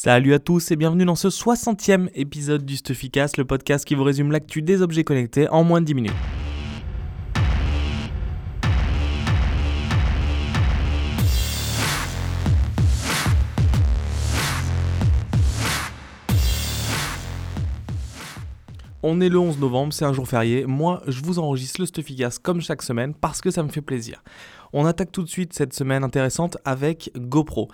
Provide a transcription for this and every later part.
Salut à tous et bienvenue dans ce 60e épisode du Stufficast, le podcast qui vous résume l'actu des objets connectés en moins de 10 minutes. On est le 11 novembre, c'est un jour férié. Moi, je vous enregistre le Stufficast comme chaque semaine parce que ça me fait plaisir. On attaque tout de suite cette semaine intéressante avec GoPro.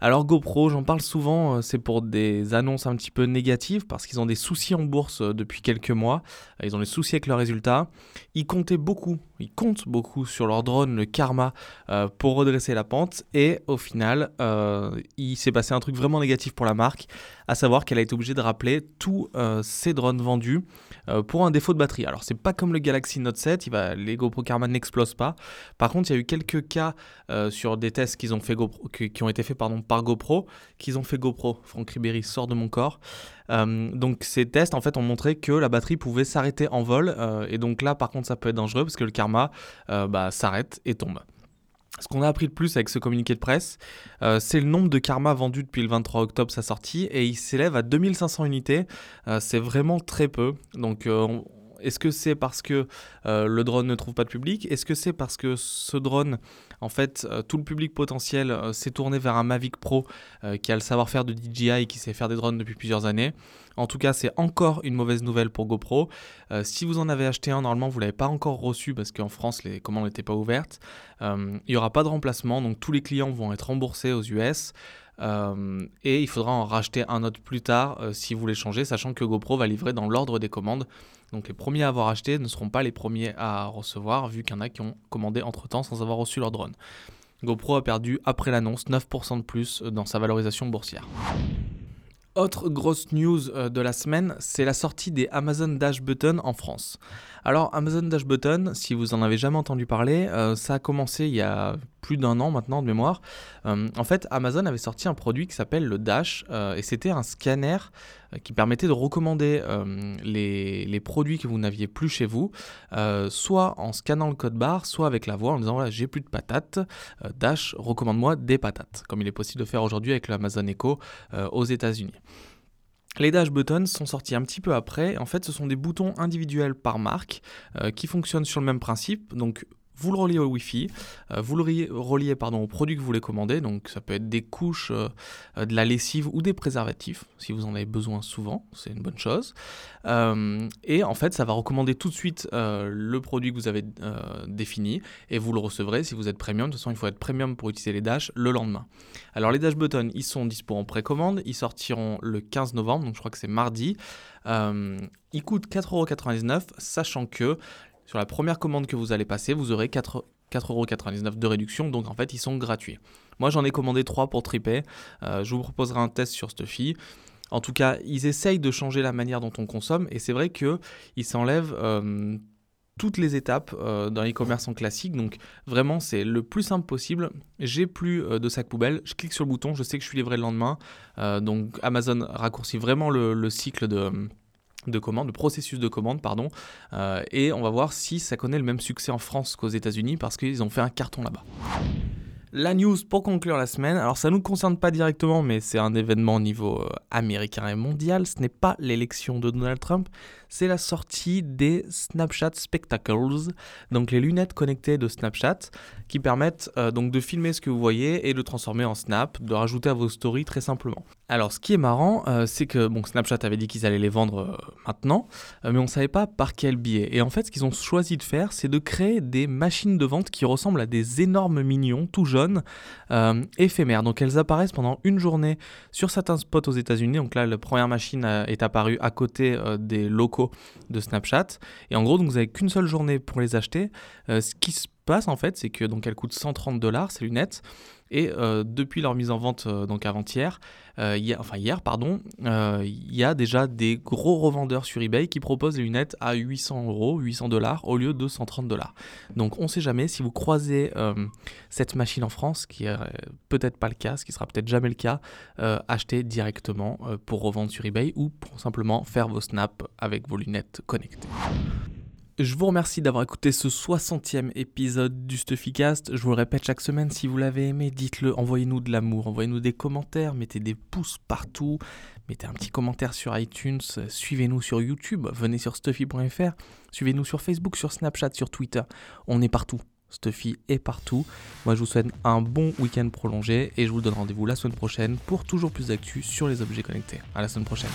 Alors GoPro, j'en parle souvent, euh, c'est pour des annonces un petit peu négatives parce qu'ils ont des soucis en bourse euh, depuis quelques mois. Euh, ils ont des soucis avec leurs résultats. Ils comptaient beaucoup, ils comptent beaucoup sur leur drone, le Karma, pour redresser la pente. Et au final, il s'est passé un truc vraiment négatif pour la marque, à savoir qu'elle a été obligée de rappeler tous ses drones vendus pour un défaut de batterie. Alors c'est pas comme le Galaxy Note 7, il va, les GoPro Karma n'explosent pas. Par contre, il y a eu quelques cas sur des tests qu'ils ont fait GoPro, qui ont été faits pardon, par GoPro qu'ils ont fait GoPro. Franck Ribéry sort de mon corps. Euh, donc ces tests en fait ont montré que la batterie pouvait s'arrêter en vol euh, et donc là par contre ça peut être dangereux parce que le karma euh, bah, s'arrête et tombe. Ce qu'on a appris de plus avec ce communiqué de presse, c'est le nombre de karma vendus depuis le 23 octobre sa sortie et il s'élève à 2500 unités. c'est vraiment très peu. Donc est-ce que c'est parce que le drone ne trouve pas de public? Est-ce que c'est parce que ce drone en fait, euh, tout le public potentiel euh, s'est tourné vers un Mavic Pro euh, qui a le savoir-faire de DJI et qui sait faire des drones depuis plusieurs années? En tout cas, c'est encore une mauvaise nouvelle pour GoPro. si vous en avez acheté un, normalement, vous ne l'avez pas encore reçu parce qu'en France, les commandes n'étaient pas ouvertes. il n'y aura pas de remplacement, donc tous les clients vont être remboursés aux US. Et il faudra en racheter un autre plus tard si vous voulez changer, sachant que GoPro va livrer dans l'ordre des commandes. Donc les premiers à avoir acheté ne seront pas les premiers à recevoir, vu qu'il y en a qui ont commandé entre-temps sans avoir reçu leur drone. GoPro a perdu, après l'annonce, 9% de plus dans sa valorisation boursière. Autre grosse news euh, de la semaine, c'est la sortie des Amazon Dash Button en France. Alors Amazon Dash Button, si vous en avez jamais entendu parler, euh, ça a commencé il y a plus d'un an maintenant de mémoire. Euh, en fait, Amazon avait sorti un produit qui s'appelle le Dash et c'était un scanner qui permettait de recommander les, produits que vous n'aviez plus chez vous, soit en scannant le code barre, soit avec la voix en disant voilà j'ai plus de patates, Dash recommande-moi des patates, comme il est possible de faire aujourd'hui avec l'Amazon Echo aux États-Unis. Les dash buttons sont sortis un petit peu après. En fait, ce sont des boutons individuels par marque euh, qui fonctionnent sur le même principe. Donc, vous le reliez au Wi-Fi, euh, vous le reliez, pardon, au produit que vous voulez commander, donc ça peut être des couches, euh, euh, de la lessive ou des préservatifs, si vous en avez besoin souvent, c'est une bonne chose. et en fait, ça va recommander tout de suite le produit que vous avez défini, et vous le recevrez si vous êtes premium. De toute façon, il faut être premium pour utiliser les Dash le lendemain. Alors les Dash Buttons, ils sont dispo en précommande, ils sortiront le 15 novembre, donc je crois que c'est mardi. ils coûtent 4,99€, sachant que sur la première commande que vous allez passer, vous aurez 4,99€ de réduction, donc en fait ils sont gratuits. Moi j'en ai commandé 3 pour triper, euh, je vous proposerai un test sur Stuffy. En tout cas, ils essayent de changer la manière dont on consomme, et c'est vrai qu'ils s'enlèvent euh, toutes les étapes euh, dans l'e-commerce en classique. Donc vraiment, c'est le plus simple possible. J'ai plus de sac poubelle, je clique sur le bouton, je sais que je suis livré le lendemain. donc Amazon raccourcit vraiment le cycle de de commande, de processus de commande, pardon, euh, et on va voir si ça connaît le même succès en France qu'aux États-Unis parce qu'ils ont fait un carton là-bas. La news pour conclure la semaine, alors ça ne nous concerne pas directement, mais c'est un événement au niveau euh, américain et mondial, ce n'est pas l'élection de Donald Trump, c'est la sortie des Snapchat Spectacles, donc les lunettes connectées de Snapchat qui permettent euh, donc de filmer ce que vous voyez et de transformer en snap, de rajouter à vos stories très simplement. Alors ce qui est marrant, euh, c'est que bon, Snapchat avait dit qu'ils allaient les vendre euh, maintenant, mais on ne savait pas par quel biais. Et en fait, ce qu'ils ont choisi de faire, c'est de créer des machines de vente qui ressemblent à des énormes mignons, tout jaunes, éphémères. Donc elles apparaissent pendant une journée sur certains spots aux États-Unis. Donc là, la première machine est apparue à côté des locaux de Snapchat. Et en gros, donc, vous n'avez qu'une seule journée pour les acheter. ce qui passe en fait, c'est que donc elles coûtent 130 dollars ces lunettes et euh, depuis leur mise en vente euh, donc avant-hier, euh, enfin hier pardon, il y a déjà des gros revendeurs sur eBay qui proposent les lunettes à 800 euros, 800 dollars au lieu de 130 dollars. Donc on ne sait jamais si vous croisez cette machine en France, qui est peut-être pas le cas, ce qui sera peut-être jamais le cas, achetez directement pour revendre sur eBay ou pour simplement faire vos snaps avec vos lunettes connectées. Je vous remercie d'avoir écouté ce 60e épisode du Stuffycast. Je vous le répète chaque semaine, si vous l'avez aimé, dites-le, envoyez-nous de l'amour, envoyez-nous des commentaires, mettez des pouces partout, mettez un petit commentaire sur iTunes, suivez-nous sur YouTube, venez sur stuffy.fr, suivez-nous sur Facebook, sur Snapchat, sur Twitter. On est partout. Stuffy est partout. Moi, je vous souhaite un bon week-end prolongé et je vous donne rendez-vous la semaine prochaine pour toujours plus d'actu sur les objets connectés. À la semaine prochaine.